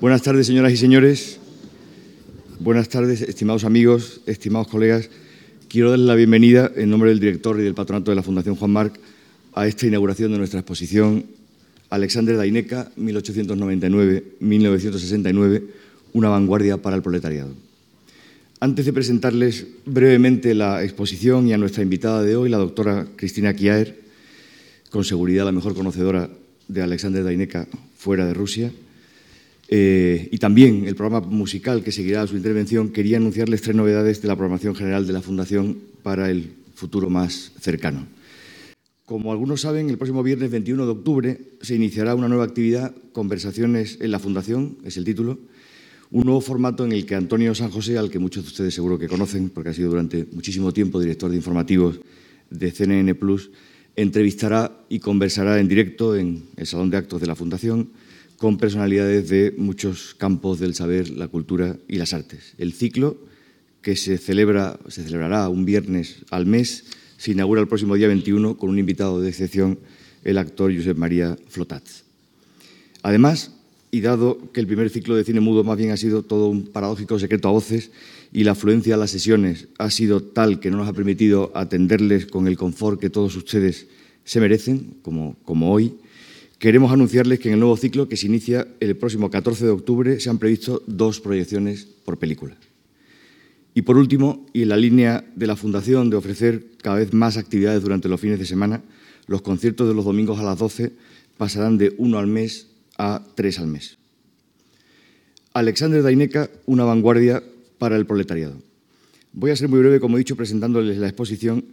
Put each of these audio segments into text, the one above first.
Buenas tardes, señoras y señores. Buenas tardes, estimados amigos, estimados colegas. Quiero darles la bienvenida en nombre del director y del patronato de la Fundación Juan Marc a esta inauguración de nuestra exposición Alexander Daineca, 1899-1969, una vanguardia para el proletariado. Antes de presentarles brevemente la exposición y a nuestra invitada de hoy, la doctora Cristina Kiaer, con seguridad la mejor conocedora de Alexander Daineca fuera de Rusia, eh, y también el programa musical que seguirá su intervención, quería anunciarles tres novedades de la programación general de la Fundación para el futuro más cercano. Como algunos saben, el próximo viernes 21 de octubre se iniciará una nueva actividad, Conversaciones en la Fundación, es el título, un nuevo formato en el que Antonio San José, al que muchos de ustedes seguro que conocen, porque ha sido durante muchísimo tiempo director de informativos de CNN Plus, entrevistará y conversará en directo en el Salón de Actos de la Fundación con personalidades de muchos campos del saber, la cultura y las artes. El ciclo, que se, celebra, se celebrará un viernes al mes, se inaugura el próximo día 21 con un invitado de excepción, el actor Josep María Flotats. Además, y dado que el primer ciclo de cine mudo más bien ha sido todo un paradójico secreto a voces y la afluencia a las sesiones ha sido tal que no nos ha permitido atenderles con el confort que todos ustedes se merecen, como, como hoy, Queremos anunciarles que en el nuevo ciclo, que se inicia el próximo 14 de octubre, se han previsto dos proyecciones por película. Y por último, y en la línea de la Fundación de ofrecer cada vez más actividades durante los fines de semana, los conciertos de los domingos a las 12 pasarán de uno al mes a tres al mes. Alexander Daineca, una vanguardia para el proletariado. Voy a ser muy breve, como he dicho, presentándoles la exposición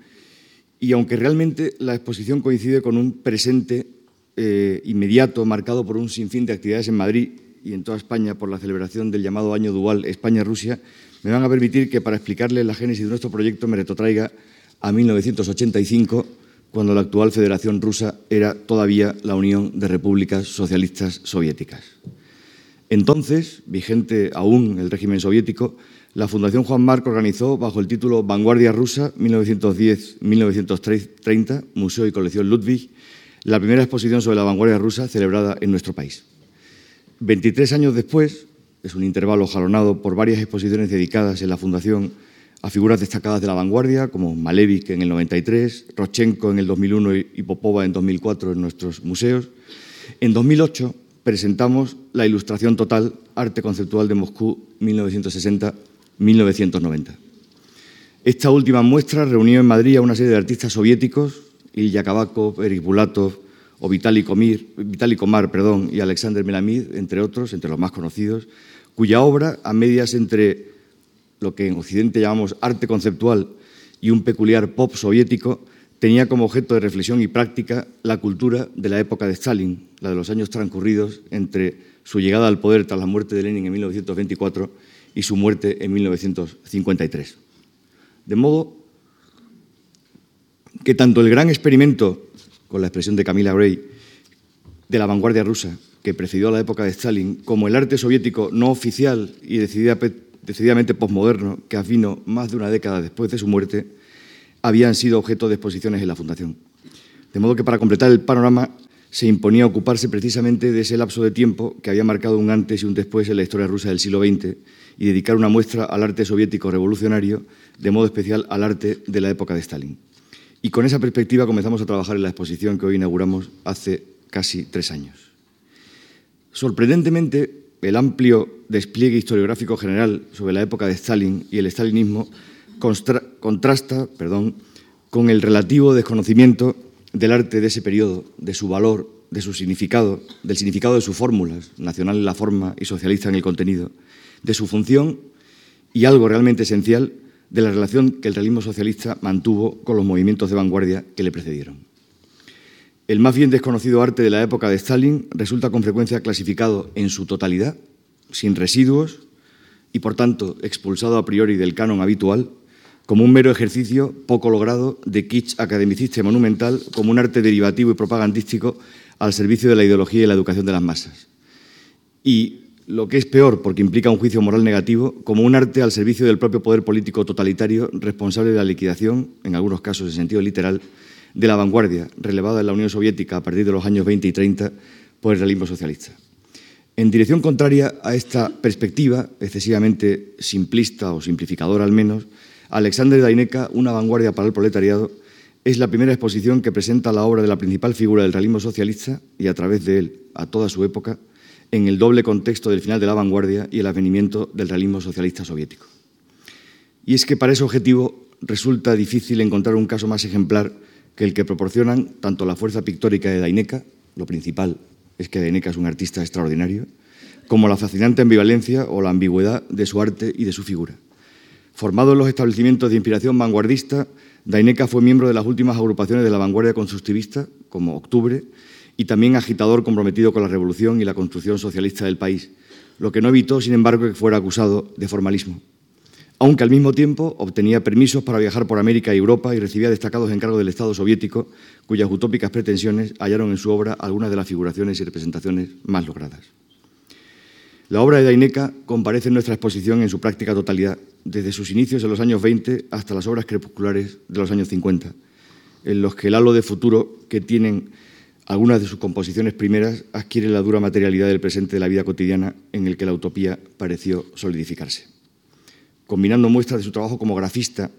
y aunque realmente la exposición coincide con un presente eh, inmediato marcado por un sinfín de actividades en Madrid y en toda España por la celebración del llamado Año Dual España-Rusia, me van a permitir que para explicarles la génesis de nuestro proyecto me retrotraiga a 1985, cuando la actual Federación Rusa era todavía la Unión de Repúblicas Socialistas Soviéticas. Entonces, vigente aún el régimen soviético, la Fundación Juan Marc organizó, bajo el título Vanguardia Rusa 1910-1930, Museo y Colección Ludwig, la primera exposición sobre la vanguardia rusa celebrada en nuestro país. 23 años después, es un intervalo jalonado por varias exposiciones dedicadas en la Fundación a figuras destacadas de la vanguardia, como Malevich en el 93, Rochenko en el 2001 y Popova en 2004 en nuestros museos. En 2008 presentamos la Ilustración Total, Arte Conceptual de Moscú 1960-1990. Esta última muestra reunió en Madrid a una serie de artistas soviéticos Ilya Kabakov, Eric Bulatov o Vitaly, Komar perdón, y Alexander Melamid, entre otros, entre los más conocidos, cuya obra, a medias entre lo que en Occidente llamamos arte conceptual y un peculiar pop soviético, tenía como objeto de reflexión y práctica la cultura de la época de Stalin, la de los años transcurridos entre su llegada al poder tras la muerte de Lenin en 1924 y su muerte en 1953. De modo que tanto el gran experimento, con la expresión de Camila Gray, de la vanguardia rusa, que precedió a la época de Stalin, como el arte soviético no oficial y decididamente posmoderno, que afino más de una década después de su muerte, habían sido objeto de exposiciones en la Fundación. De modo que para completar el panorama se imponía ocuparse precisamente de ese lapso de tiempo que había marcado un antes y un después en la historia rusa del siglo XX y dedicar una muestra al arte soviético revolucionario, de modo especial al arte de la época de Stalin. Y con esa perspectiva comenzamos a trabajar en la exposición que hoy inauguramos hace casi tres años. Sorprendentemente, el amplio despliegue historiográfico general sobre la época de Stalin y el stalinismo contrasta perdón, con el relativo desconocimiento del arte de ese periodo, de su valor, de su significado, del significado de sus fórmulas, nacional en la forma y socialista en el contenido, de su función y algo realmente esencial, de la relación que el realismo socialista mantuvo con los movimientos de vanguardia que le precedieron. El más bien desconocido arte de la época de Stalin resulta con frecuencia clasificado en su totalidad, sin residuos y por tanto expulsado a priori del canon habitual, como un mero ejercicio poco logrado de kitsch academicista y monumental, como un arte derivativo y propagandístico al servicio de la ideología y la educación de las masas. Y lo que es peor, porque implica un juicio moral negativo, como un arte al servicio del propio poder político totalitario responsable de la liquidación, en algunos casos en sentido literal, de la vanguardia relevada en la Unión Soviética a partir de los años 20 y 30 por el realismo socialista. En dirección contraria a esta perspectiva, excesivamente simplista o simplificadora al menos, Alexander Daineca, Una vanguardia para el proletariado, es la primera exposición que presenta la obra de la principal figura del realismo socialista y a través de él a toda su época en el doble contexto del final de la vanguardia y el advenimiento del realismo socialista soviético. Y es que para ese objetivo resulta difícil encontrar un caso más ejemplar que el que proporcionan tanto la fuerza pictórica de Daineca, lo principal es que Daineca es un artista extraordinario, como la fascinante ambivalencia o la ambigüedad de su arte y de su figura. Formado en los establecimientos de inspiración vanguardista, Daineca fue miembro de las últimas agrupaciones de la vanguardia constructivista, como Octubre, y también agitador comprometido con la revolución y la construcción socialista del país, lo que no evitó, sin embargo, que fuera acusado de formalismo. Aunque al mismo tiempo obtenía permisos para viajar por América y Europa y recibía destacados encargos del Estado soviético, cuyas utópicas pretensiones hallaron en su obra algunas de las figuraciones y representaciones más logradas. La obra de Daineca comparece en nuestra exposición en su práctica totalidad, desde sus inicios en los años 20 hasta las obras crepusculares de los años 50, en los que el halo de futuro que tienen algunas de sus composiciones primeras adquiere la dura materialidad del presente de la vida cotidiana en el que la utopía pareció solidificarse. Combinando muestras de su trabajo como grafista,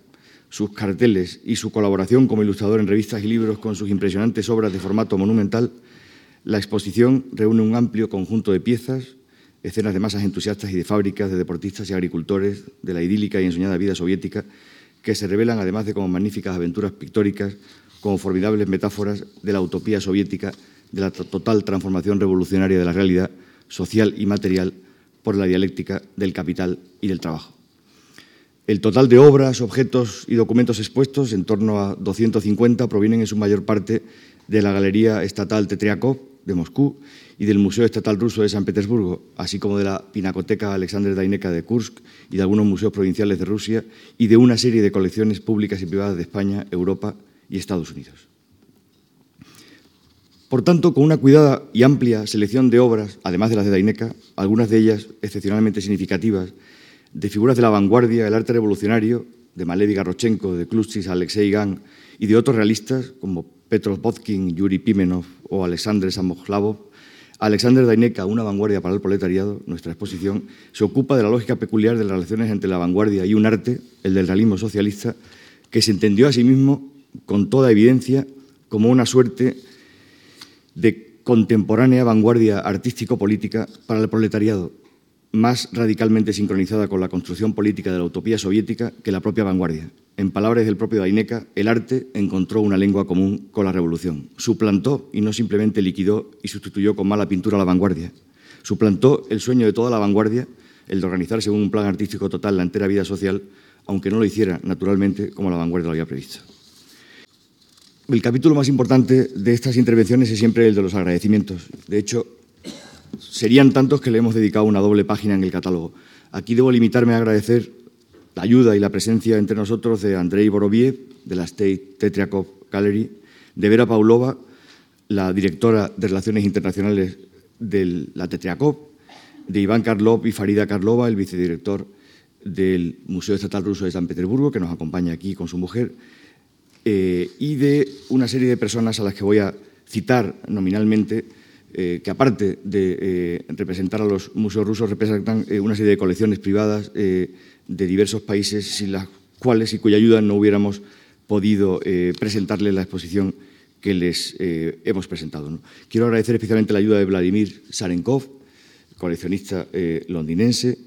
sus carteles y su colaboración como ilustrador en revistas y libros con sus impresionantes obras de formato monumental, la exposición reúne un amplio conjunto de piezas, escenas de masas entusiastas y de fábricas, de deportistas y agricultores, de la idílica y ensoñada vida soviética, que se revelan además de como magníficas aventuras pictóricas como formidables metáforas de la utopía soviética, de la total transformación revolucionaria de la realidad social y material por la dialéctica del capital y del trabajo. El total de obras, objetos y documentos expuestos, en torno a 250, provienen en su mayor parte de la Galería Estatal Tetriakov de Moscú y del Museo Estatal Ruso de San Petersburgo, así como de la Pinacoteca Alexander Daineca de Kursk y de algunos museos provinciales de Rusia y de una serie de colecciones públicas y privadas de España, Europa y Estados Unidos. Por tanto, con una cuidada y amplia selección de obras, además de las de Daineca, algunas de ellas excepcionalmente significativas, de figuras de la vanguardia, del arte revolucionario, de Malevi Garrochenko, de Kluschis, Alexei Gang y de otros realistas como Petros Botkin, Yuri Pimenov o Alexander Samohlavov, Alexander Daineca, Una vanguardia para el proletariado, nuestra exposición, se ocupa de la lógica peculiar de las relaciones entre la vanguardia y un arte, el del realismo socialista, que se entendió a sí mismo con toda evidencia como una suerte de contemporánea vanguardia artístico-política para el proletariado, más radicalmente sincronizada con la construcción política de la utopía soviética que la propia vanguardia. En palabras del propio Daineca, el arte encontró una lengua común con la revolución. Suplantó y no simplemente liquidó y sustituyó con mala pintura la vanguardia. Suplantó el sueño de toda la vanguardia, el de organizar según un plan artístico total la entera vida social, aunque no lo hiciera naturalmente como la vanguardia lo había previsto. El capítulo más importante de estas intervenciones es siempre el de los agradecimientos. De hecho, serían tantos que le hemos dedicado una doble página en el catálogo. Aquí debo limitarme a agradecer la ayuda y la presencia entre nosotros de Andrei Boroviev, de la State Tetriakov Gallery, de Vera Paulova, la directora de Relaciones Internacionales de la Tetriakov, de Iván Karlov y Farida Karlova, el vicedirector del Museo Estatal Ruso de San Petersburgo, que nos acompaña aquí con su mujer, eh, y de una serie de personas a las que voy a citar nominalmente, eh, que aparte de eh, representar a los museos rusos, representan una serie de colecciones privadas de diversos países, sin las cuales y cuya ayuda no hubiéramos podido presentarles la exposición que les hemos presentado. Quiero agradecer especialmente la ayuda de Vladimir Sarenkov, coleccionista londinense.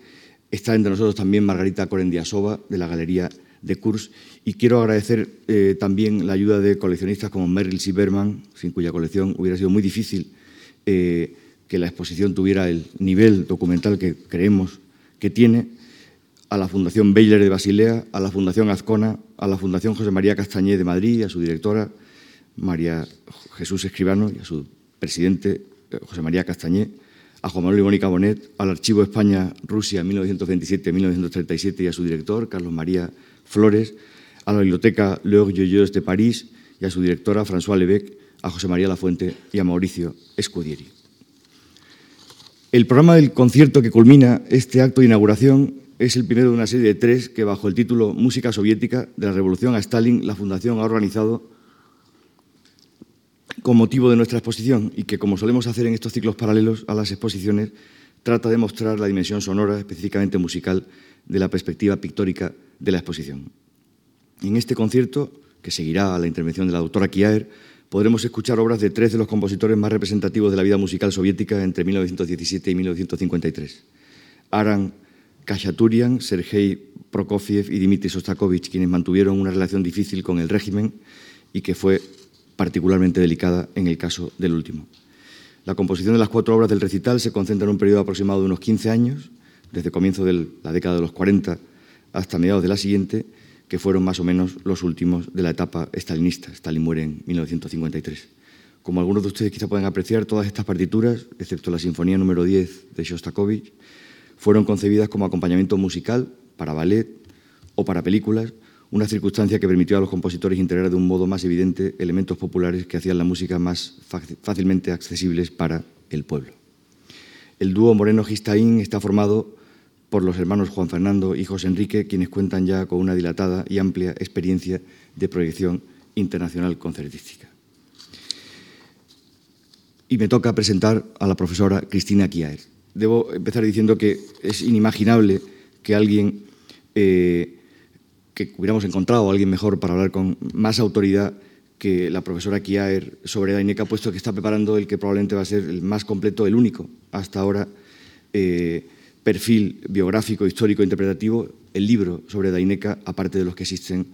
Está entre nosotros también Margarita Korendiasova, de la Galería de Kurs, y quiero agradecer eh, también la ayuda de coleccionistas como Merrill Sieberman, sin cuya colección hubiera sido muy difícil eh, que la exposición tuviera el nivel documental que creemos que tiene, a la Fundación Baylor de Basilea, a la Fundación Azcona, a la Fundación José María Castañé de Madrid a su directora María Jesús Escribano y a su presidente eh, José María Castañé, a Juan Manuel y Mónica Bonet, al Archivo España-Rusia 1927-1937 y a su director, Carlos María Flores, a la Biblioteca Joyeuse de París y a su directora François Lebec, a José María Lafuente y a Mauricio Escudieri. El programa del concierto que culmina este acto de inauguración es el primero de una serie de tres que, bajo el título Música soviética de la Revolución a Stalin, la Fundación ha organizado con motivo de nuestra exposición y que, como solemos hacer en estos ciclos paralelos a las exposiciones, trata de mostrar la dimensión sonora, específicamente musical, de la perspectiva pictórica de la exposición. En este concierto, que seguirá a la intervención de la doctora Kiaer, podremos escuchar obras de tres de los compositores más representativos de la vida musical soviética entre 1917 y 1953. Aran Kachaturian, Sergei Prokofiev y Dmitry Sostakovich, quienes mantuvieron una relación difícil con el régimen y que fue particularmente delicada en el caso del último. La composición de las cuatro obras del recital se concentra en un periodo aproximado de unos 15 años, desde comienzo de la década de los 40 hasta mediados de la siguiente, que fueron más o menos los últimos de la etapa stalinista. Stalin muere en 1953. Como algunos de ustedes quizá pueden apreciar, todas estas partituras, excepto la Sinfonía número 10 de Shostakovich, fueron concebidas como acompañamiento musical para ballet o para películas, una circunstancia que permitió a los compositores integrar de un modo más evidente elementos populares que hacían la música más fácilmente accesibles para el pueblo. El dúo Moreno-Gistaín está formado por los hermanos Juan Fernando y José Enrique, quienes cuentan ya con una dilatada y amplia experiencia de proyección internacional concertística. Y me toca presentar a la profesora Cristina Kiaer. Debo empezar diciendo que es inimaginable que alguien eh, que hubiéramos encontrado alguien mejor para hablar con más autoridad que la profesora Kiaer sobre Daineca, puesto que está preparando el que probablemente va a ser el más completo, el único hasta ahora eh, perfil biográfico, histórico, interpretativo, el libro sobre Daineca, aparte de los que existen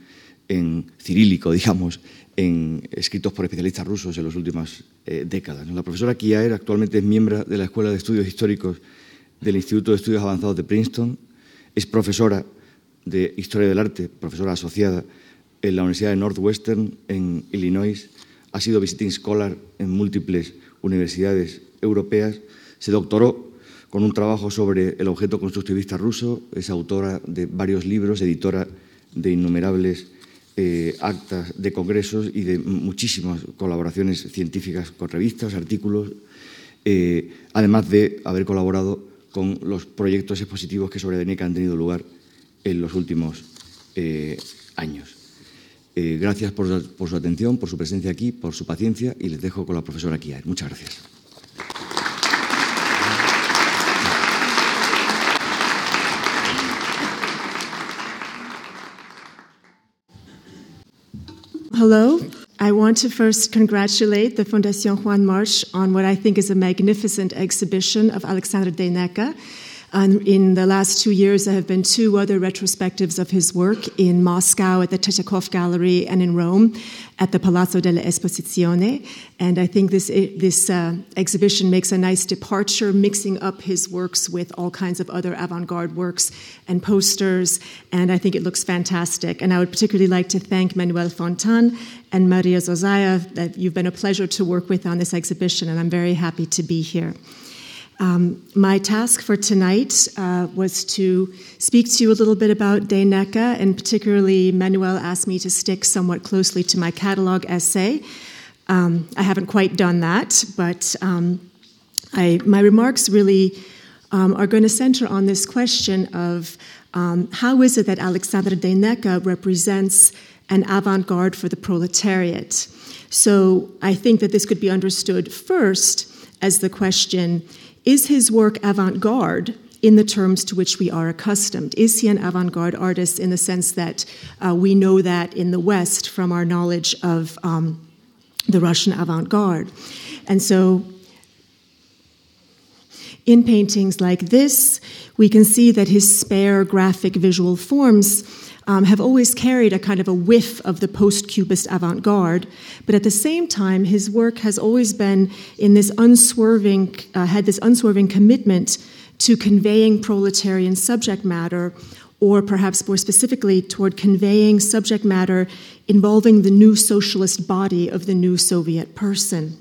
en cirílico, digamos, en, escritos por especialistas rusos en las últimas eh, décadas. La profesora Kiaer actualmente es miembro de la Escuela de Estudios Históricos del Instituto de Estudios Avanzados de Princeton, es profesora de Historia del Arte, profesora asociada en la Universidad de Northwestern en Illinois, ha sido visiting scholar en múltiples universidades europeas, se doctoró con un trabajo sobre el objeto constructivista ruso, es autora de varios libros, editora de innumerables eh, actas de congresos y de muchísimas colaboraciones científicas con revistas, artículos, eh, además de haber colaborado con los proyectos expositivos que sobre DENECA han tenido lugar en los últimos eh, años. Gracias por, por, su atención, por su presencia aquí, por su paciencia y les dejo con la profesora Kiaer. Muchas gracias. Hello. I want to first congratulate the Fondation Juan March on what I think is a magnificent exhibition of Alexander Deineka. And in the last two years, there have been two other retrospectives of his work in Moscow at the Tretjakov Gallery and in Rome at the Palazzo delle Esposizioni. And I think this, this uh, exhibition makes a nice departure, mixing up his works with all kinds of other avant garde works and posters. And I think it looks fantastic. And I would particularly like to thank Manuel Fontan and Maria Zozaya. That you've been a pleasure to work with on this exhibition, and I'm very happy to be here. Um, my task for tonight uh, was to speak to you a little bit about Deineka, and particularly Manuel asked me to stick somewhat closely to my catalog essay. Um, I haven't quite done that, but um, I, my remarks really um, are going to center on this question of um, how is it that Alexander Deineka represents an avant garde for the proletariat? So I think that this could be understood first as the question is his work avant garde in the terms to which we are accustomed? Is he an avant garde artist in the sense that uh, we know that in the West from our knowledge of um, the Russian avant garde? And so in paintings like this, we can see that his spare graphic visual forms um, have always carried a kind of a whiff of the post Cubist avant garde, but at the same time, his work has always been in this unswerving, uh, had this unswerving commitment to conveying proletarian subject matter, or perhaps more specifically, toward conveying subject matter involving the new socialist body of the new Soviet person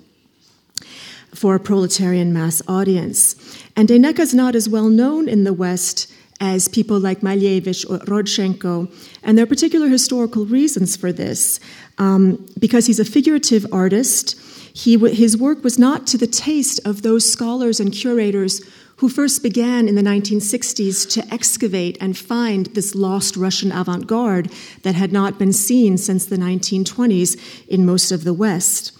for a proletarian mass audience. And Deineka is not as well known in the West as people like Malevich or Rodchenko. And there are particular historical reasons for this. Um, because he's a figurative artist, he, his work was not to the taste of those scholars and curators who first began in the 1960s to excavate and find this lost Russian avant garde that had not been seen since the 1920s in most of the West.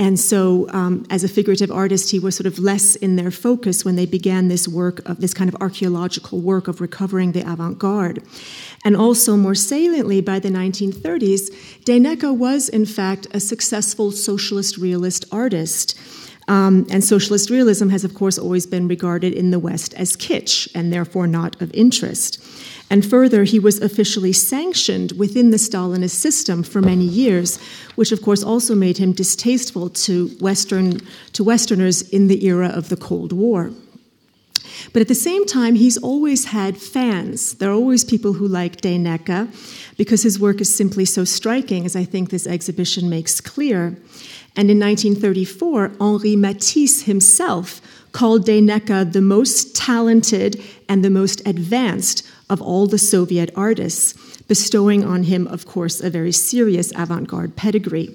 And so, um, as a figurative artist, he was sort of less in their focus when they began this work of this kind of archaeological work of recovering the avant garde. And also, more saliently, by the 1930s, Deineka was, in fact, a successful socialist realist artist. Um, and socialist realism has, of course, always been regarded in the West as kitsch and therefore not of interest. And further, he was officially sanctioned within the Stalinist system for many years, which of course also made him distasteful to, Western, to Westerners in the era of the Cold War. But at the same time, he's always had fans. There are always people who like Deineka because his work is simply so striking, as I think this exhibition makes clear. And in 1934, Henri Matisse himself called Deineka the most talented and the most advanced of all the Soviet artists, bestowing on him, of course, a very serious avant garde pedigree.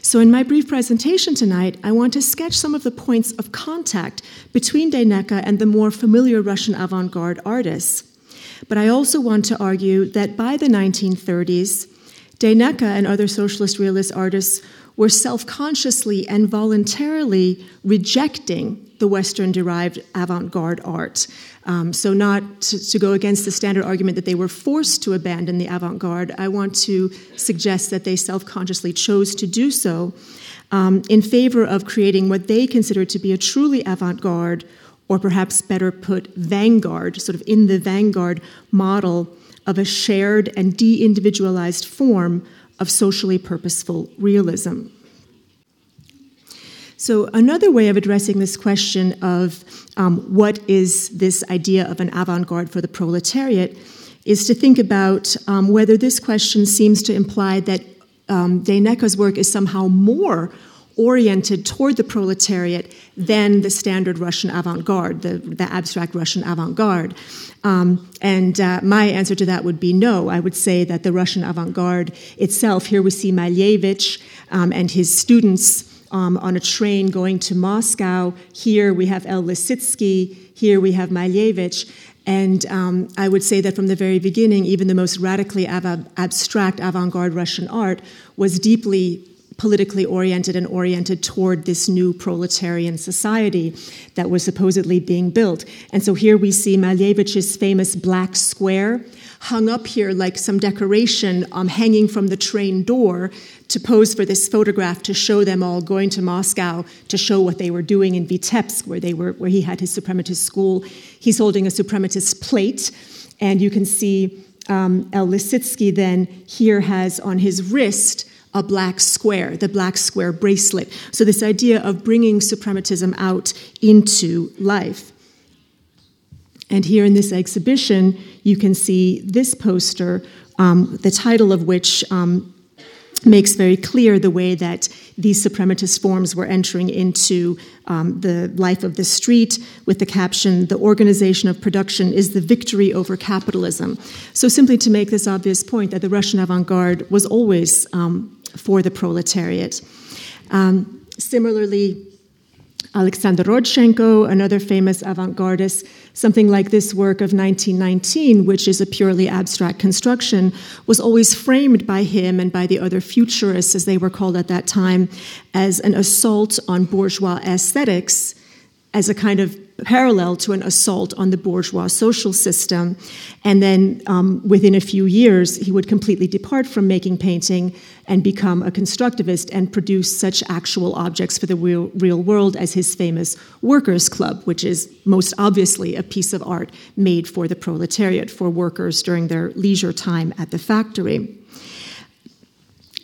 So, in my brief presentation tonight, I want to sketch some of the points of contact between Deineka and the more familiar Russian avant garde artists. But I also want to argue that by the 1930s, Deineka and other socialist realist artists were self consciously and voluntarily rejecting the Western derived avant garde art. Um, so, not to, to, go against the standard argument that they were forced to abandon the avant garde, I want to suggest that they self consciously chose to do so um, in favor of creating what they considered to be a truly avant garde, or perhaps better put, vanguard, sort of in the vanguard model of a shared and de individualized form of socially purposeful realism. So, another way of addressing this question of um, what is this idea of an avant garde for the proletariat is to think about um, whether this question seems to imply that um, Deineka's work is somehow more oriented toward the proletariat than the standard Russian avant garde, the, the abstract Russian avant garde. Um, and uh, my answer to that would be no. I would say that the Russian avant garde itself, here we see Malevich um, and his students. Um, on a train going to Moscow. Here we have El Lissitzky. Here we have Malevich. And um, I would say that from the very beginning, even the most radically ab- abstract avant garde Russian art was deeply politically oriented and oriented toward this new proletarian society that was supposedly being built. And so here we see Malevich's famous black square hung up here like some decoration um, hanging from the train door to pose for this photograph to show them all going to Moscow to show what they were doing in Vitebsk, where they were, where he had his suprematist school. He's holding a suprematist plate, and you can see um, El Lissitzky then here has on his wrist a black square, the black square bracelet. So, this idea of bringing suprematism out into life. And here in this exhibition, you can see this poster, um, the title of which um, makes very clear the way that these suprematist forms were entering into um, the life of the street with the caption, The organization of production is the victory over capitalism. So, simply to make this obvious point, that the Russian avant garde was always um, for the proletariat. Um, similarly, Alexander Rodchenko, another famous avant gardist, something like this work of 1919, which is a purely abstract construction, was always framed by him and by the other futurists, as they were called at that time, as an assault on bourgeois aesthetics, as a kind of parallel to an assault on the bourgeois social system. And then um, within a few years, he would completely depart from making painting and become a constructivist and produce such actual objects for the real, real world as his famous Workers' Club, which is most obviously a piece of art made for the proletariat, for workers during their leisure time at the factory.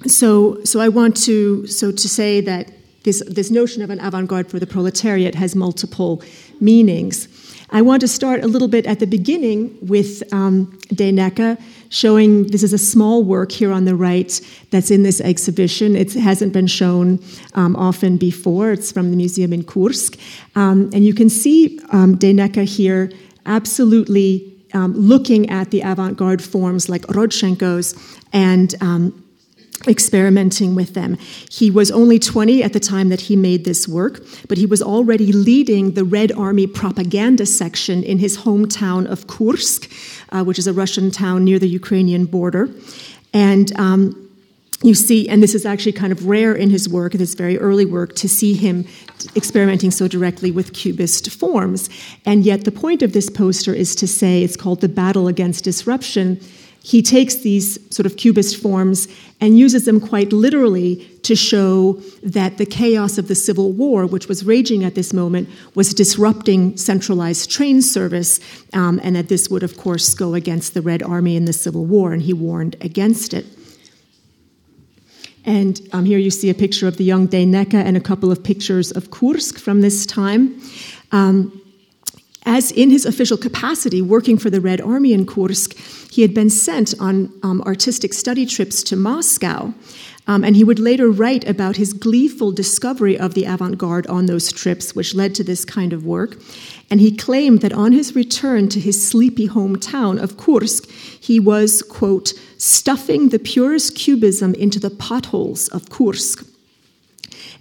So, so I want to so to say that this, this notion of an avant garde for the proletariat has multiple meanings. I want to start a little bit at the beginning with um, Deineka, showing this is a small work here on the right that's in this exhibition. It hasn't been shown um, often before. It's from the museum in Kursk. Um, and you can see um, Deineka here absolutely um, looking at the avant garde forms like Rodchenko's and um, experimenting with them. He was only 20 at the time that he made this work, but he was already leading the Red Army propaganda section in his hometown of Kursk, uh, which is a Russian town near the Ukrainian border. And um, you see, and this is actually kind of rare in his work, in his very early work, to see him experimenting so directly with cubist forms. And yet, the point of this poster is to say it's called the battle against disruption. He takes these sort of cubist forms and uses them quite literally to show that the chaos of the Civil War, which was raging at this moment, was disrupting centralized train service, um, and that this would, of course, go against the Red Army in the Civil War, and he warned against it. And um, here you see a picture of the young Deineka and a couple of pictures of Kursk from this time. Um, as in his official capacity working for the Red Army in Kursk, he had been sent on um, artistic study trips to Moscow. Um, and he would later write about his gleeful discovery of the avant garde on those trips, which led to this kind of work. And he claimed that on his return to his sleepy hometown of Kursk, he was, quote, stuffing the purest cubism into the potholes of Kursk.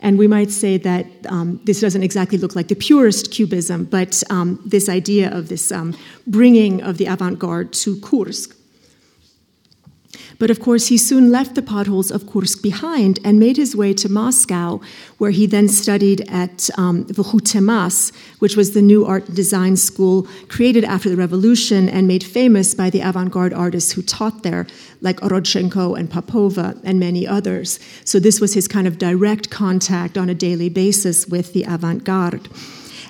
And we might say that um, this doesn't exactly look like the purest cubism, but um, this idea of this um, bringing of the avant garde to Kursk. But of course, he soon left the potholes of Kursk behind and made his way to Moscow, where he then studied at um, which was the new art design school created after the revolution and made famous by the avant garde artists who taught there, like Rodchenko and Popova and many others. So, this was his kind of direct contact on a daily basis with the avant garde.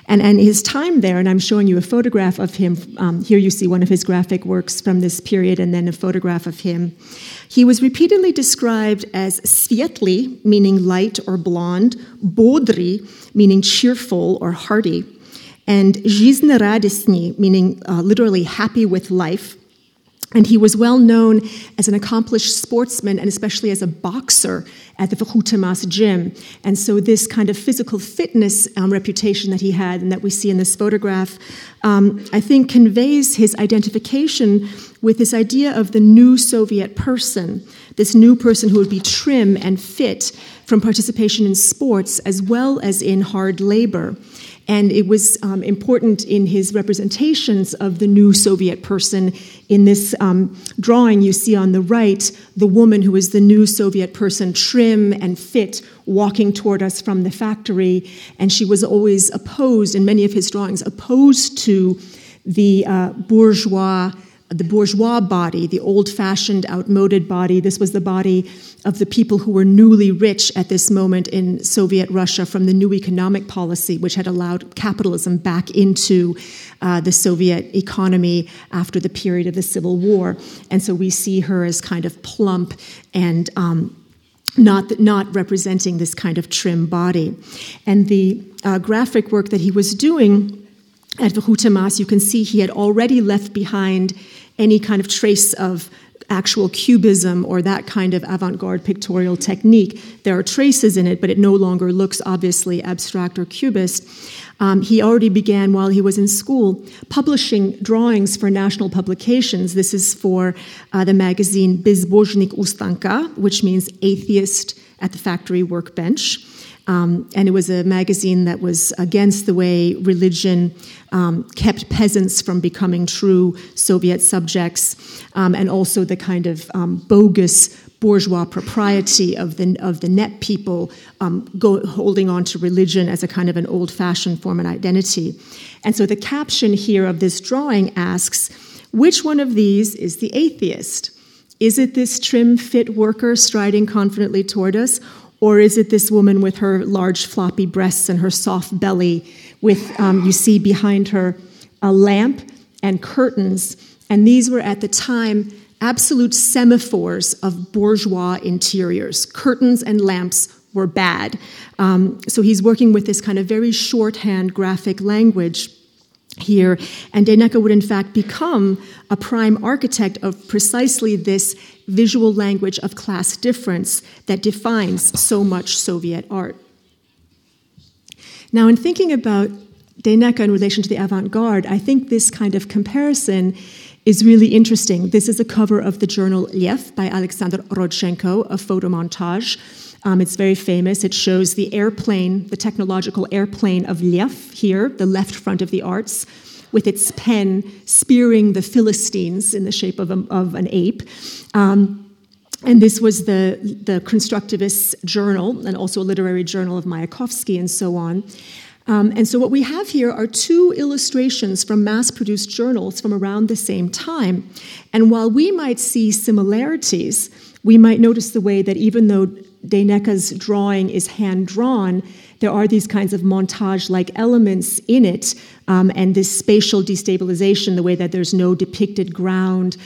And, and his time there, and I'm showing you a photograph of him. Um, here you see one of his graphic works from this period, and then a photograph of him. He was repeatedly described as svietli, meaning light or blonde, bodri, meaning cheerful or hearty, and жизнерадостный, meaning uh, literally happy with life. And he was well known as an accomplished sportsman and especially as a boxer at the Vkhutemas gym. And so, this kind of physical fitness um, reputation that he had and that we see in this photograph, um, I think conveys his identification with this idea of the new Soviet person, this new person who would be trim and fit from participation in sports as well as in hard labor. And it was um, important in his representations of the new Soviet person. In this um, drawing, you see on the right the woman who is the new Soviet person, trim and fit, walking toward us from the factory. And she was always opposed, in many of his drawings, opposed to the uh, bourgeois the bourgeois body, the old fashioned, outmoded body. This was the body of the people who were newly rich at this moment in Soviet Russia from the new economic policy, which had allowed capitalism back into uh, the Soviet economy after the period of the Civil War. And so we see her as kind of plump and um, not, not representing this kind of trim body. And the uh, graphic work that he was doing at Vkhutemas, you can see he had already left behind any kind of trace of actual cubism or that kind of avant garde pictorial technique. There are traces in it, but it no longer looks obviously abstract or cubist. Um, he already began while he was in school publishing drawings for national publications. This is for uh, the magazine Bezbozhnik Ustanka, which means atheist at the factory workbench. Um, and it was a magazine that was against the way religion um, kept peasants from becoming true Soviet subjects, um, and also the kind of um, bogus bourgeois propriety of the, of the net people um, go, holding on to religion as a kind of an old fashioned form of identity. And so the caption here of this drawing asks which one of these is the atheist? Is it this trim, fit worker striding confidently toward us? Or is it this woman with her large floppy breasts and her soft belly, with, um, you see behind her, a lamp and curtains? And these were at the time absolute semaphores of bourgeois interiors. Curtains and lamps were bad. Um, so he's working with this kind of very shorthand graphic language here. And Deineka would, in fact, become a prime architect of precisely this visual language of class difference that defines so much Soviet art. Now, in thinking about Deineka in relation to the avant garde, I think this kind of comparison is really interesting. This is a cover of the journal LEF by Alexander Rodchenko, a photo montage. Um, it's very famous. It shows the airplane, the technological airplane of LEF here, the left front of the arts, with its pen spearing the Philistines in the shape of, a, of an ape. Um, and this was the, the constructivist journal and also a literary journal of Mayakovsky and so on. Um, and so, what we have here are two illustrations from mass produced journals from around the same time. And while we might see similarities, we might notice the way that even though Deineka's drawing is hand drawn, there are these kinds of montage like elements in it, um, and this spatial destabilization, the way that there's no depicted ground.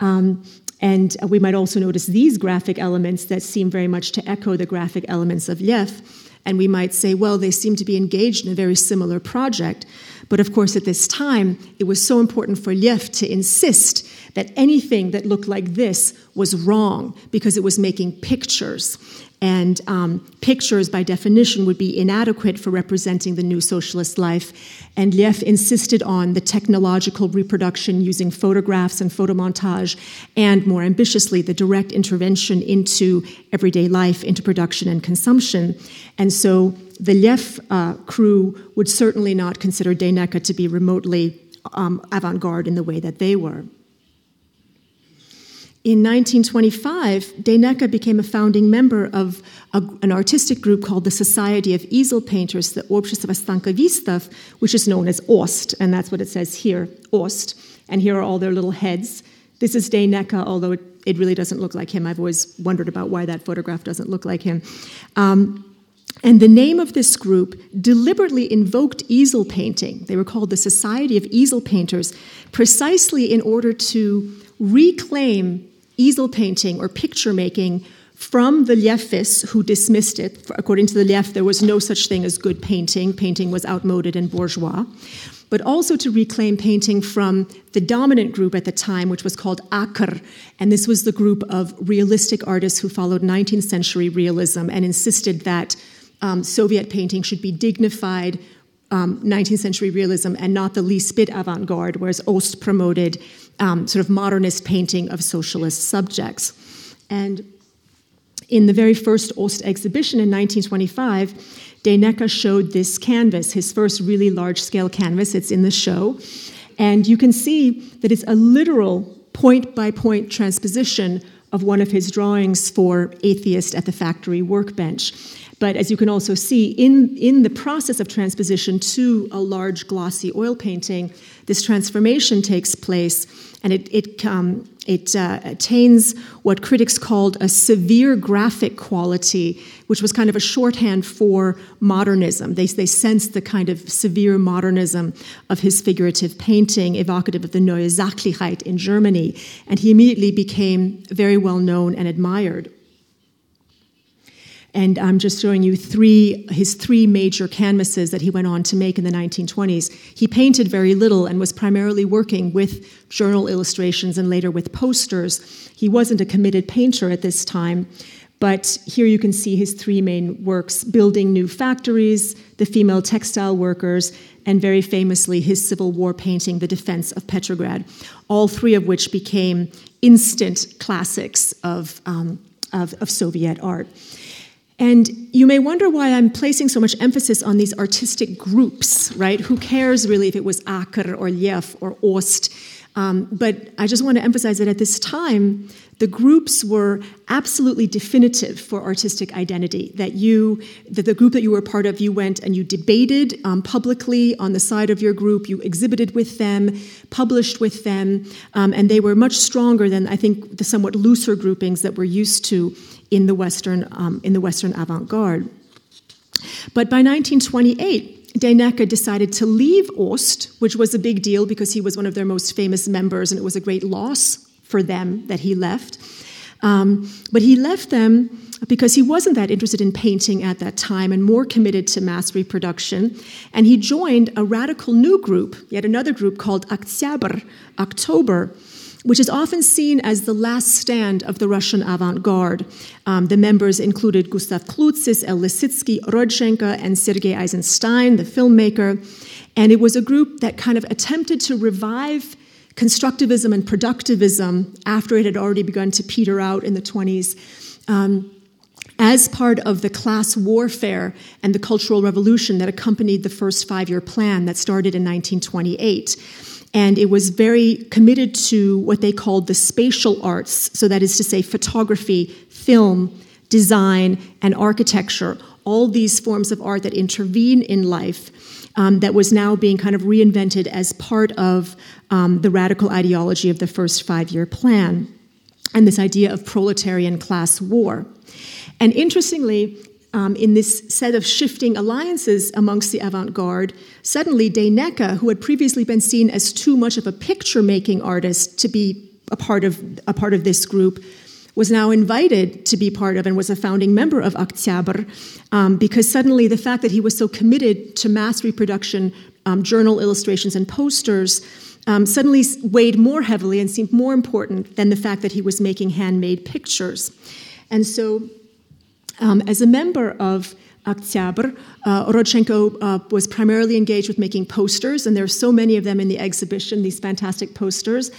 Um, and we might also notice these graphic elements that seem very much to echo the graphic elements of LEF. And we might say, well, they seem to be engaged in a very similar project. But of course, at this time, it was so important for LEF to insist that anything that looked like this was wrong because it was making pictures. And um, pictures, by definition, would be inadequate for representing the new socialist life. And LEF insisted on the technological reproduction using photographs and photomontage, and more ambitiously, the direct intervention into everyday life, into production and consumption. And so the LEF uh, crew would certainly not consider Deineka to be remotely um, avant garde in the way that they were. In 1925, Deineka became a founding member of a, an artistic group called the Society of Easel Painters, the Obshchestvo Stankovistov, which is known as OST, and that's what it says here, OST. And here are all their little heads. This is Deineka, although it, it really doesn't look like him. I've always wondered about why that photograph doesn't look like him. Um, and the name of this group deliberately invoked easel painting. They were called the Society of Easel Painters precisely in order to reclaim easel painting or picture making from the Lievis, who dismissed it. According to the LEF, there was no such thing as good painting. Painting was outmoded and bourgeois. But also to reclaim painting from the dominant group at the time, which was called AKhRR. And this was the group of realistic artists who followed 19th century realism and insisted that um, Soviet painting should be dignified, um, 19th century realism and not the least bit avant garde, whereas Ost promoted um, sort of modernist painting of socialist subjects. And in the very first Ost exhibition in 1925, Deineka showed this canvas, his first really large scale canvas. It's in the show. And you can see that it's a literal point by point transposition of one of his drawings for Atheist at the Factory Workbench. But as you can also see, in, in the process of transposition to a large glossy oil painting, this transformation takes place and it, it, um, it uh, attains what critics called a severe graphic quality, which was kind of a shorthand for modernism. They, they sensed the kind of severe modernism of his figurative painting, evocative of the Neue Sachlichkeit in Germany, and he immediately became very well known and admired. And I'm just showing you three, his three major canvases that he went on to make in the 1920s. He painted very little and was primarily working with journal illustrations and later with posters. He wasn't a committed painter at this time, but here you can see his three main works building new factories, the female textile workers, and very famously his Civil War painting, The Defense of Petrograd, all three of which became instant classics of, um, of, of Soviet art. And you may wonder why I'm placing so much emphasis on these artistic groups, right? Who cares really if it was AKhRR or LEF or Ost? Um, but I just want to emphasize that at this time, the groups were absolutely definitive for artistic identity. That you, that the group that you were part of, you went and you debated um, publicly on the side of your group, you exhibited with them, published with them, um, and they were much stronger than I think the somewhat looser groupings that we're used to in the Western, um, in the Western avant garde. But by 1928, Deineka decided to leave Ost, which was a big deal because he was one of their most famous members, and it was a great loss for them that he left. Um, but he left them because he wasn't that interested in painting at that time and more committed to mass reproduction. And he joined a radical new group, yet another group called Oktyabr, October, which is often seen as the last stand of the Russian avant garde. Um, the members included Gustav Klutsis, El Lissitzky, Rodchenko, and Sergei Eisenstein, the filmmaker. And it was a group that kind of attempted to revive constructivism and productivism after it had already begun to peter out in the 20s. Um, as part of the class warfare and the cultural revolution that accompanied the first five year plan that started in 1928. And it was very committed to what they called the spatial arts, so that is to say, photography, film, design, and architecture, all these forms of art that intervene in life. Um, that was now being kind of reinvented as part of um, the radical ideology of the first five year plan and this idea of proletarian class war. And interestingly, um, in this set of shifting alliances amongst the avant garde, suddenly Deineka, who had previously been seen as too much of a picture making artist to be a part of, a part of this group, was now invited to be part of and was a founding member of Oktyabr um, because suddenly the fact that he was so committed to mass reproduction, um, journal illustrations, and posters um, suddenly weighed more heavily and seemed more important than the fact that he was making handmade pictures. And so, um, as a member of Oktyabr, uh, Rodchenko uh, was primarily engaged with making posters, and there are so many of them in the exhibition, these fantastic posters.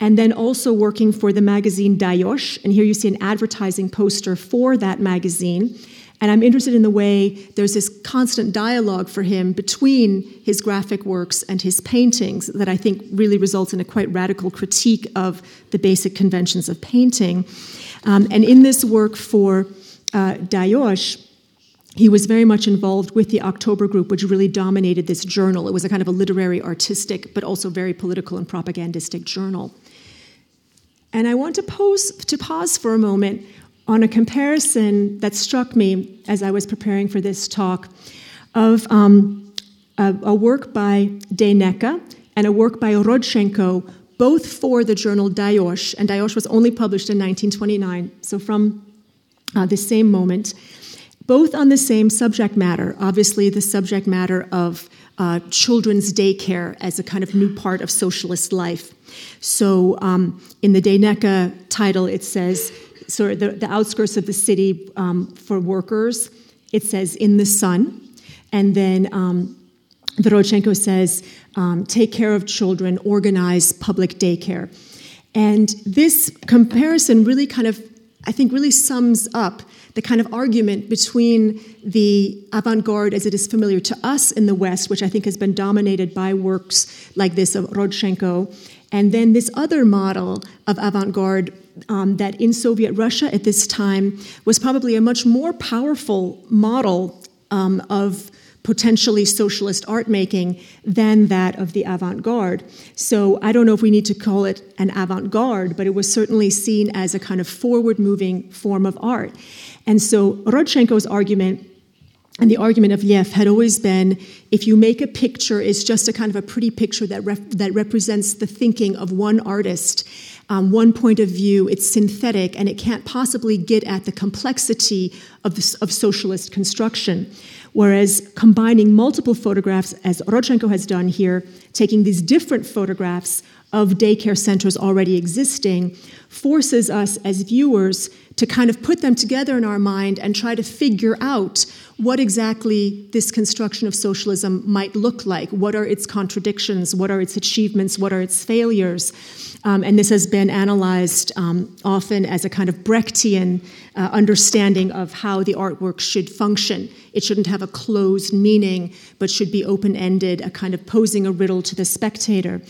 And then also working for the magazine Dayosh, and here you see an advertising poster for that magazine. And I'm interested in the way there's this constant dialogue for him between his graphic works and his paintings that I think really results in a quite radical critique of the basic conventions of painting. Um, and in this work for uh, Dayosh, he was very much involved with the October group, which really dominated this journal. It was a kind of a literary, artistic, but also very political and propagandistic journal. And I want to pose to pause for a moment on a comparison that struck me as I was preparing for this talk of um, a, a, work by Deineka and a work by Rodchenko, both for the journal Dayosh, and Dayosh was only published in 1929, so from uh, the same moment, both on the same subject matter, obviously, the subject matter of uh, children's daycare as a kind of new part of socialist life. So um, in the Deineka title, it says, sort of the, the outskirts of the city um, for workers, it says in the sun. And then um, says, um, take care of children, organize public daycare. And this comparison really kind of, I think, really sums up the kind of argument between the avant garde as it is familiar to us in the West, which I think has been dominated by works like this of Rodchenko, and then this other model of avant garde um, that in Soviet Russia at this time was probably a much more powerful model um, of potentially socialist art making than that of the avant garde. So I don't know if we need to call it an avant garde, but it was certainly seen as a kind of forward moving form of art. And so Rodchenko's argument and the argument of LEF had always been if you make a picture, it's just a kind of a pretty picture that, that represents the thinking of one artist, um, one point of view. It's synthetic and it can't possibly get at the complexity of, of socialist construction. Whereas combining multiple photographs, as Rodchenko has done here, taking these different photographs of daycare centers already existing, forces us as viewers to kind of put them together in our mind and try to figure out what exactly this construction of socialism might look like. What are its contradictions? What are its achievements? What are its failures? Um, and this has been analyzed um, often as a kind of Brechtian uh, understanding of how the artwork should function. It shouldn't have a closed meaning, but should be open ended, a kind of posing a riddle to the spectator.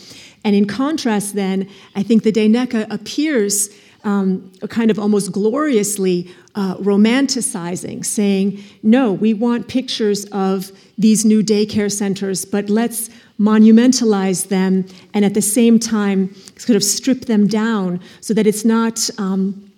And in contrast, then, I think the Deineka appears um, kind of almost gloriously uh, romanticizing, saying, no, we want pictures of these new daycare centers, but let's monumentalize them and at the same time sort of strip them down so that it's not. Um,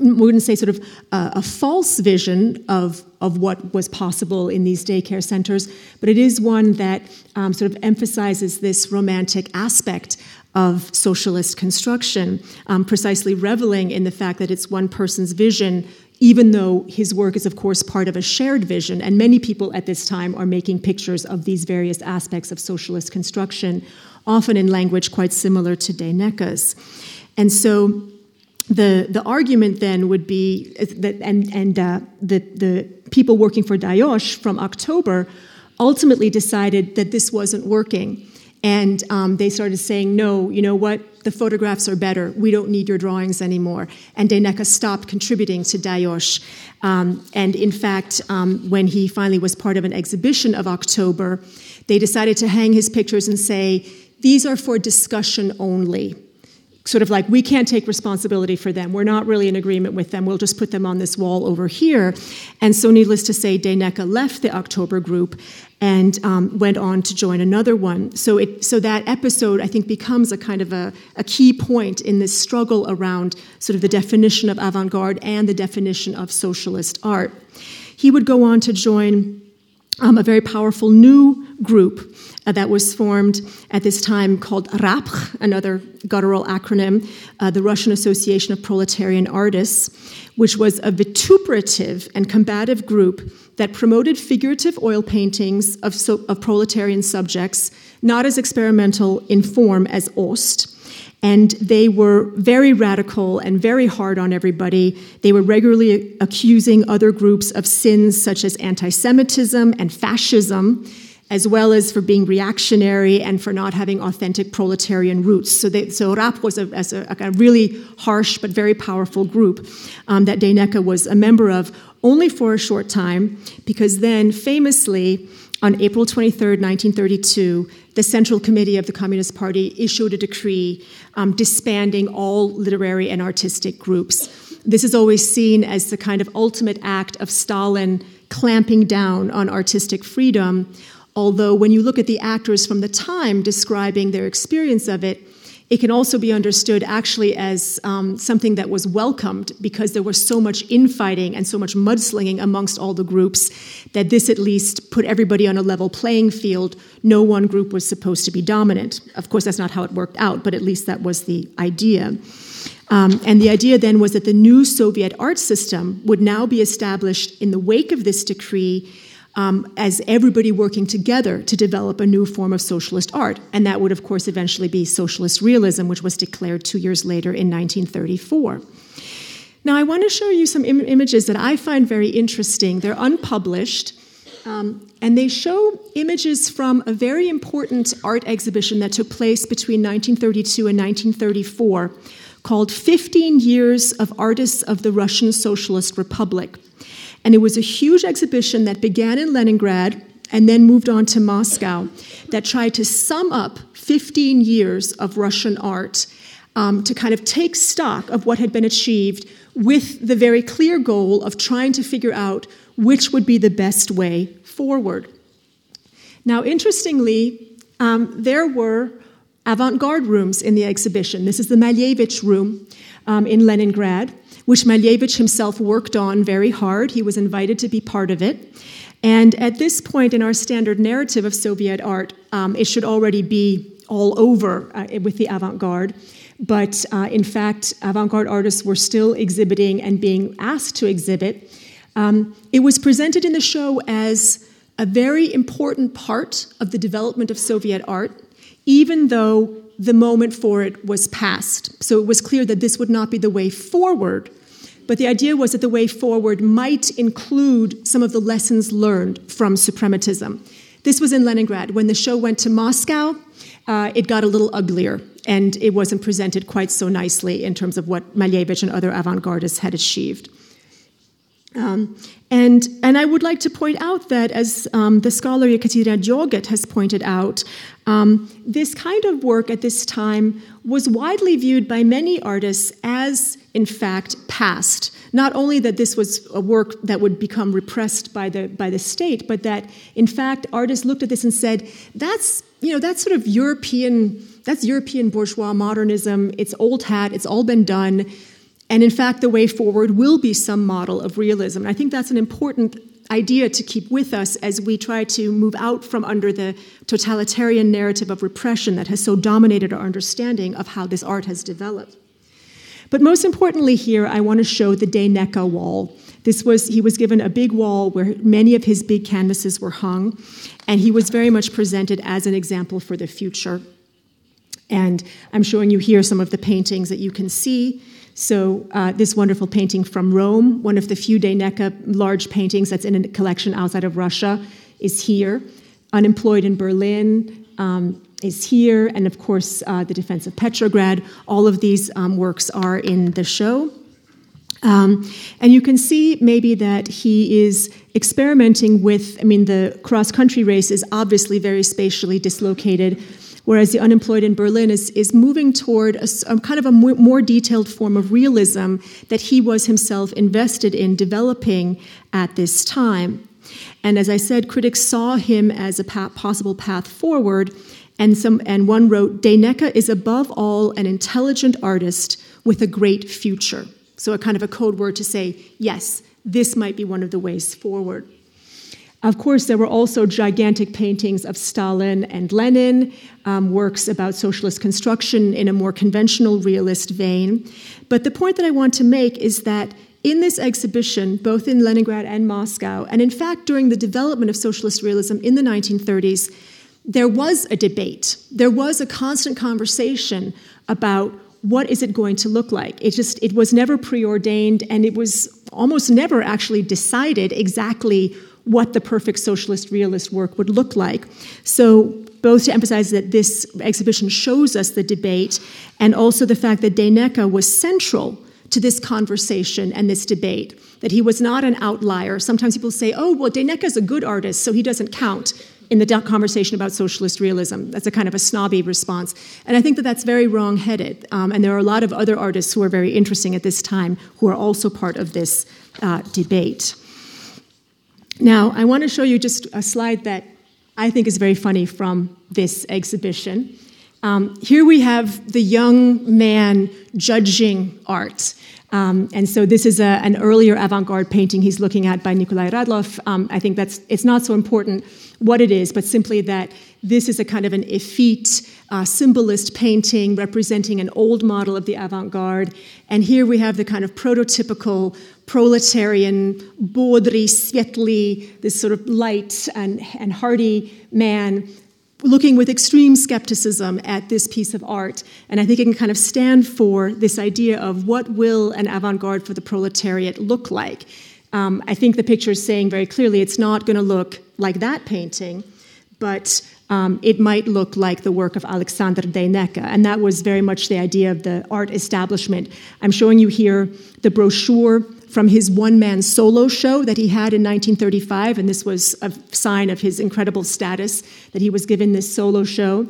we wouldn't say sort of a, a false vision of, of what was possible in these daycare centers, but it is one that um, sort of emphasizes this romantic aspect of socialist construction, um, precisely reveling in the fact that it's one person's vision, even though his work is, of course, part of a shared vision. And many people at this time are making pictures of these various aspects of socialist construction, often in language quite similar to Deineka's. And so the, the argument then would be that, and, and uh, the, the people working for Dayosh from October ultimately decided that this wasn't working and um, they started saying, no, you know what? The photographs are better. We don't need your drawings anymore. And Deineka stopped contributing to Dayosh. Um, and in fact, um, when he finally was part of an exhibition of October, they decided to hang his pictures and say, these are for discussion only sort of like we can't take responsibility for them. We're not really in agreement with them. We'll just put them on this wall over here. And so, needless to say, Deineka left the October group and um, went on to join another one. So, it, so that episode, I think, becomes a kind of a, a key point in this struggle around sort of the definition of avant garde and the definition of socialist art. He would go on to join um, a very powerful new group uh, that was formed at this time called RAPR, another guttural acronym, uh, the Russian Association of Proletarian Artists, which was a vituperative and combative group that promoted figurative oil paintings of, so, of proletarian subjects, not as experimental in form as Ost, and they were very radical and very hard on everybody. They were regularly accusing other groups of sins such as anti Semitism and fascism, as well as for being reactionary and for not having authentic proletarian roots. So, they, so RAP was a, a, a, really harsh but very powerful group um, that Deineka was a member of only for a short time, because then famously, on April 23, 1932, the Central Committee of the Communist Party issued a decree um, disbanding all literary and artistic groups. This is always seen as the kind of ultimate act of Stalin clamping down on artistic freedom, although when you look at the actors from the time describing their experience of it, it can also be understood actually as um, something that was welcomed because there was so much infighting and so much mudslinging amongst all the groups that this at least put everybody on a level playing field. No one group was supposed to be dominant. Of course, that's not how it worked out, but at least that was the idea. Um, and the idea then was that the new Soviet art system would now be established in the wake of this decree um, as everybody working together to develop a new form of socialist art. And that would, of course, eventually be socialist realism, which was declared two years later in 1934. Now, I want to show you some Im- images that I find very interesting. They're unpublished, um, and they show images from a very important art exhibition that took place between 1932 and 1934 called 15 Years of Artists of the Russian Socialist Republic. And it was a huge exhibition that began in Leningrad and then moved on to Moscow that tried to sum up 15 years of Russian art um, to kind of take stock of what had been achieved with the very clear goal of trying to figure out which would be the best way forward. Now, interestingly, um, there were avant garde rooms in the exhibition. This is the Malevich room um, in Leningrad which Malevich himself worked on very hard. He was invited to be part of it. And at this point in our standard narrative of Soviet art, um, it should already be all over uh, with the avant garde. But uh, in fact, avant garde artists were still exhibiting and being asked to exhibit. Um, it was presented in the show as a very important part of the development of Soviet art, even though the moment for it was past. So it was clear that this would not be the way forward. But the idea was that the way forward might include some of the lessons learned from suprematism. This was in Leningrad. When the show went to Moscow, uh, it got a little uglier, and it wasn't presented quite so nicely in terms of what Malevich and other avant gardists had achieved. Um, and, and I would like to point out that, as um, the scholar Yekaterina Degot has pointed out, um, this kind of work at this time was widely viewed by many artists as, in fact, past. Not only that this was a work that would become repressed by the, by the state, but that, in fact, artists looked at this and said, that's, you know, that's sort of European, that's European bourgeois modernism. It's old hat, it's all been done and in fact, the way forward will be some model of realism. And I think that's an important idea to keep with us as we try to move out from under the totalitarian narrative of repression that has so dominated our understanding of how this art has developed. But most importantly, here, I want to show the De Deineka wall. This was, he was given a big wall where many of his big canvases were hung, and he was very much presented as an example for the future. And I'm showing you here some of the paintings that you can see. So, uh, this wonderful painting from Rome, one of the few Deineka large paintings that's in a collection outside of Russia, is here. Unemployed in Berlin um, is here, and of course, uh, the defense of Petrograd. All of these um, works are in the show. Um, and you can see maybe that he is experimenting with, I mean, the cross country race is obviously very spatially dislocated whereas the unemployed in Berlin is, is moving toward a, a kind of a more, detailed form of realism that he was himself invested in developing at this time. And as I said, critics saw him as a possible path forward, and, some, and one wrote, Deineka is above all an intelligent artist with a great future. So, a kind of a code word to say, yes, this might be one of the ways forward. Of course, there were also gigantic paintings of Stalin and Lenin, um, works about socialist construction in a more conventional realist vein. But the point that I want to make is that in this exhibition, both in Leningrad and Moscow, and in fact during the development of socialist realism in the 1930s, there was a debate. There was a constant conversation about what is it going to look like. It just it was never preordained, and it was almost never actually decided exactly what the perfect socialist realist work would look like. So, both to emphasize that this exhibition shows us the debate, and also the fact that Deineka was central to this conversation and this debate, that he was not an outlier. Sometimes people say, oh, well, Deineka is a good artist, so he doesn't count in the conversation about socialist realism. That's a kind of a snobby response. And I think that that's very wrong headed. Um, and there are a lot of other artists who are very interesting at this time who are also part of this uh, debate. Now, I want to show you just a slide that I think is very funny from this exhibition. Um, here we have the young man judging art. Um, and so this is a, an earlier avant-garde painting he's looking at by Nikolai Radlov. Um, I think that's it's not so important what it is, but simply that this is a kind of an effete uh, symbolist painting representing an old model of the avant-garde. And here we have the kind of prototypical proletarian, bodry, svetly, this sort of light and, and hearty man looking with extreme skepticism at this piece of art. And I think it can kind of stand for this idea of what will an avant garde for the proletariat look like. Um, I think the picture is saying very clearly it's not going to look like that painting, but um, it might look like the work of Alexander Deineka. And that was very much the idea of the art establishment. I'm showing you here the brochure from his one man solo show that he had in 1935, and this was a sign of his incredible status that he was given this solo show.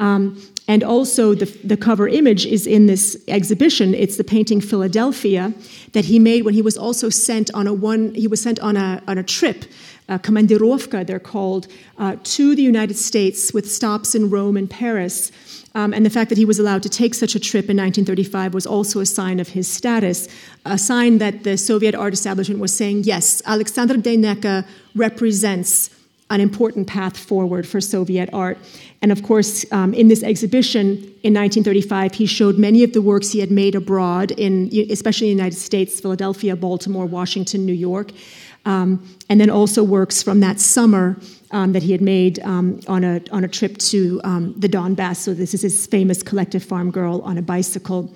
Um, and also, the, the cover image is in this exhibition. It's the painting Philadelphia that he made when he was also sent on a one. He was sent on a on a trip, uh, they're called, uh, to the United States with stops in Rome and Paris. Um, and the fact that he was allowed to take such a trip in 1935 was also a sign of his status, a sign that the Soviet art establishment was saying, yes, Alexander Deineka represents an important path forward for Soviet art. And of course, um, in this exhibition in 1935, he showed many of the works he had made abroad, in, especially in the United States, Philadelphia, Baltimore, Washington, New York. Um, and then also works from that summer um, that he had made um, on, a, on a trip to um, the Donbass. So, this is his famous collective farm girl on a bicycle.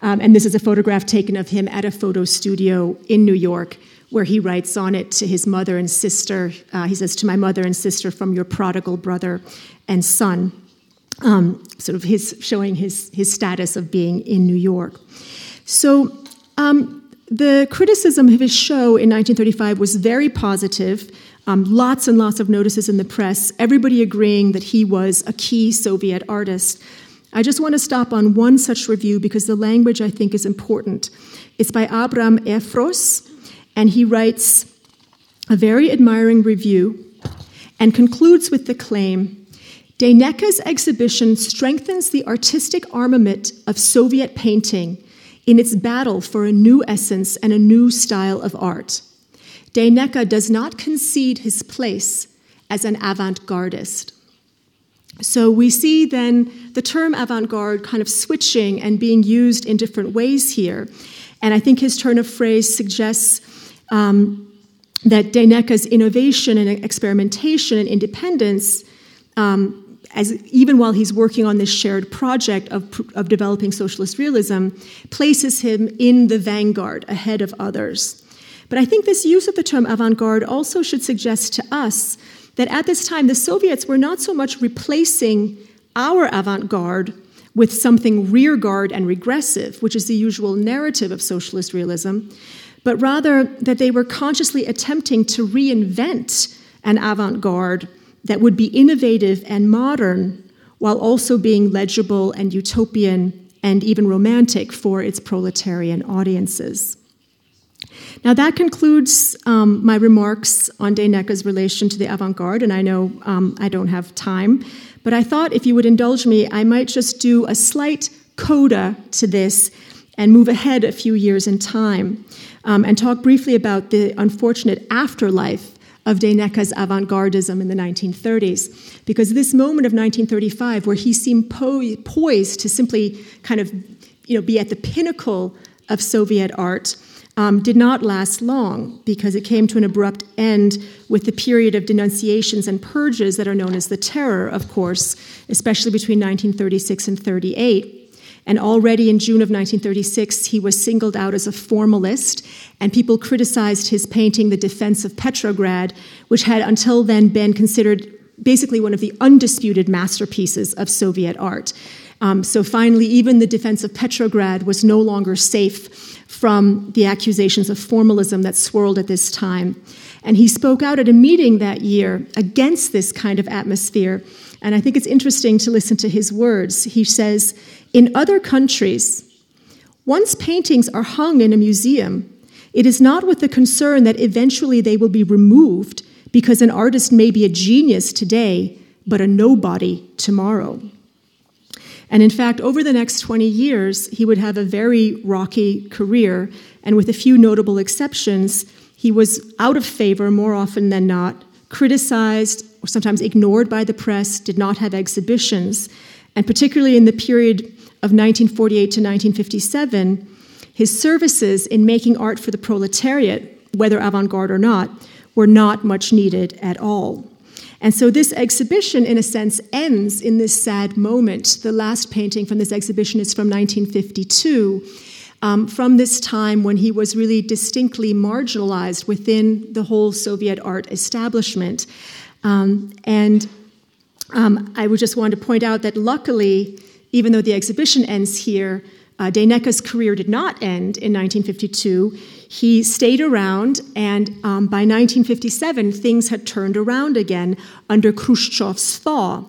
Um, and this is a photograph taken of him at a photo studio in New York, where he writes on it to his mother and sister. Uh, he says, To my mother and sister from your prodigal brother and son. Um, sort of his showing his, his status of being in New York. So, um, the criticism of his show in 1935 was very positive. Um, lots and lots of notices in the press, everybody agreeing that he was a key Soviet artist. I just want to stop on one such review because the language I think is important. It's by Abram Efros, and he writes a very admiring review and concludes with the claim Deineka's exhibition strengthens the artistic armament of Soviet painting in its battle for a new essence and a new style of art. Deineka does not concede his place as an avant gardist. So we see then the term avant garde kind of switching and being used in different ways here. And I think his turn of phrase suggests um, that Deineka's innovation and experimentation and independence um, as even while he's working on this shared project of, of developing socialist realism, places him in the vanguard ahead of others. But I think this use of the term avant garde also should suggest to us that at this time the Soviets were not so much replacing our avant garde with something rearguard and regressive, which is the usual narrative of socialist realism, but rather that they were consciously attempting to reinvent an avant garde that would be innovative and modern while also being legible and utopian and even romantic for its proletarian audiences. Now, that concludes um, my remarks on Deineka's relation to the avant garde, and I know um, I don't have time, but I thought if you would indulge me, I might just do a slight coda to this and move ahead a few years in time um, and talk briefly about the unfortunate afterlife of Deineka's avant gardism in the 1930s. Because this moment of 1935, where he seemed po- poised to simply kind of you know, be at the pinnacle of Soviet art, um, did not last long because it came to an abrupt end with the period of denunciations and purges that are known as the Terror, of course, especially between 1936 and 38. And already in June of 1936, he was singled out as a formalist, and people criticized his painting, The Defense of Petrograd, which had until then been considered basically one of the undisputed masterpieces of Soviet art. Um, so finally, even the defense of Petrograd was no longer safe from the accusations of formalism that swirled at this time. And he spoke out at a meeting that year against this kind of atmosphere. And I think it's interesting to listen to his words. He says, In other countries, once paintings are hung in a museum, it is not with the concern that eventually they will be removed because an artist may be a genius today, but a nobody tomorrow. And in fact, over the next 20 years, he would have a very rocky career, and with a few notable exceptions, he was out of favor more often than not, criticized or sometimes ignored by the press, did not have exhibitions. And particularly in the period of 1948 to 1957, his services in making art for the proletariat, whether avant garde or not, were not much needed at all. And so this exhibition, in a sense, ends in this sad moment. The last painting from this exhibition is from 1952 um, from this time when he was really distinctly marginalized within the whole Soviet art establishment. Um, and um, I would just want to point out that luckily, even though the exhibition ends here, uh, Deineka's career did not end in 1952. He stayed around, and um, by 1957, things had turned around again under Khrushchev's thaw.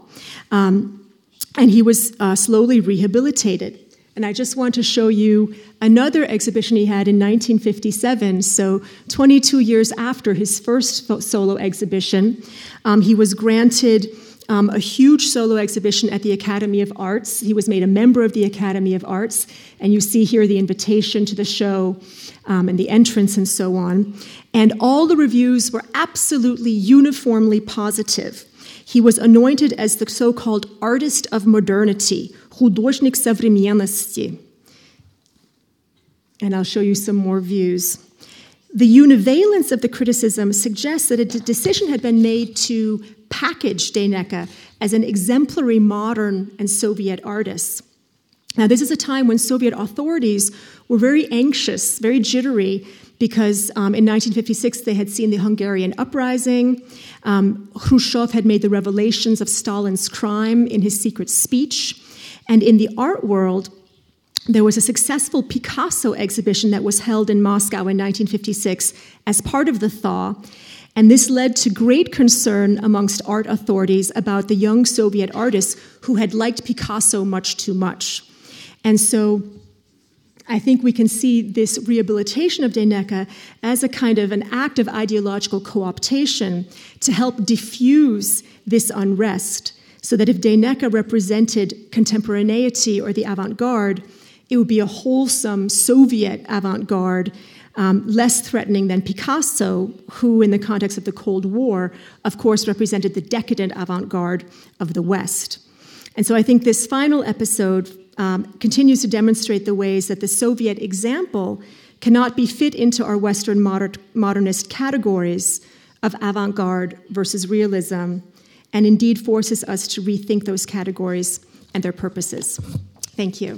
Um, and he was uh, slowly rehabilitated. And I just want to show you another exhibition he had in 1957. So, 22 years after his first solo exhibition, um, he was granted um, a huge solo exhibition at the Academy of Arts. He was made a member of the Academy of Arts. And you see here the invitation to the show um, and the entrance and so on. And all the reviews were absolutely uniformly positive. He was anointed as the so called artist of modernity, художник современности. And I'll show you some more views. The univalence of the criticism suggests that a decision had been made to package Deineka as an exemplary modern and Soviet artist. Now, this is a time when Soviet authorities were very anxious, very jittery, because um, in 1956 they had seen the Hungarian uprising. Um, Khrushchev had made the revelations of Stalin's crime in his secret speech. And in the art world, there was a successful Picasso exhibition that was held in Moscow in 1956 as part of the thaw. And this led to great concern amongst art authorities about the young Soviet artists who had liked Picasso much too much. And so I think we can see this rehabilitation of Deineka as a kind of an act of ideological co-optation to help diffuse this unrest so that if Deineka represented contemporaneity or the avant garde, it would be a wholesome Soviet avant garde, um, less threatening than Picasso, who, in the context of the Cold War, of course, represented the decadent avant garde of the West. And so I think this final episode um, continues to demonstrate the ways that the Soviet example cannot be fit into our Western moder- modernist categories of avant garde versus realism and indeed forces us to rethink those categories and their purposes. Thank you.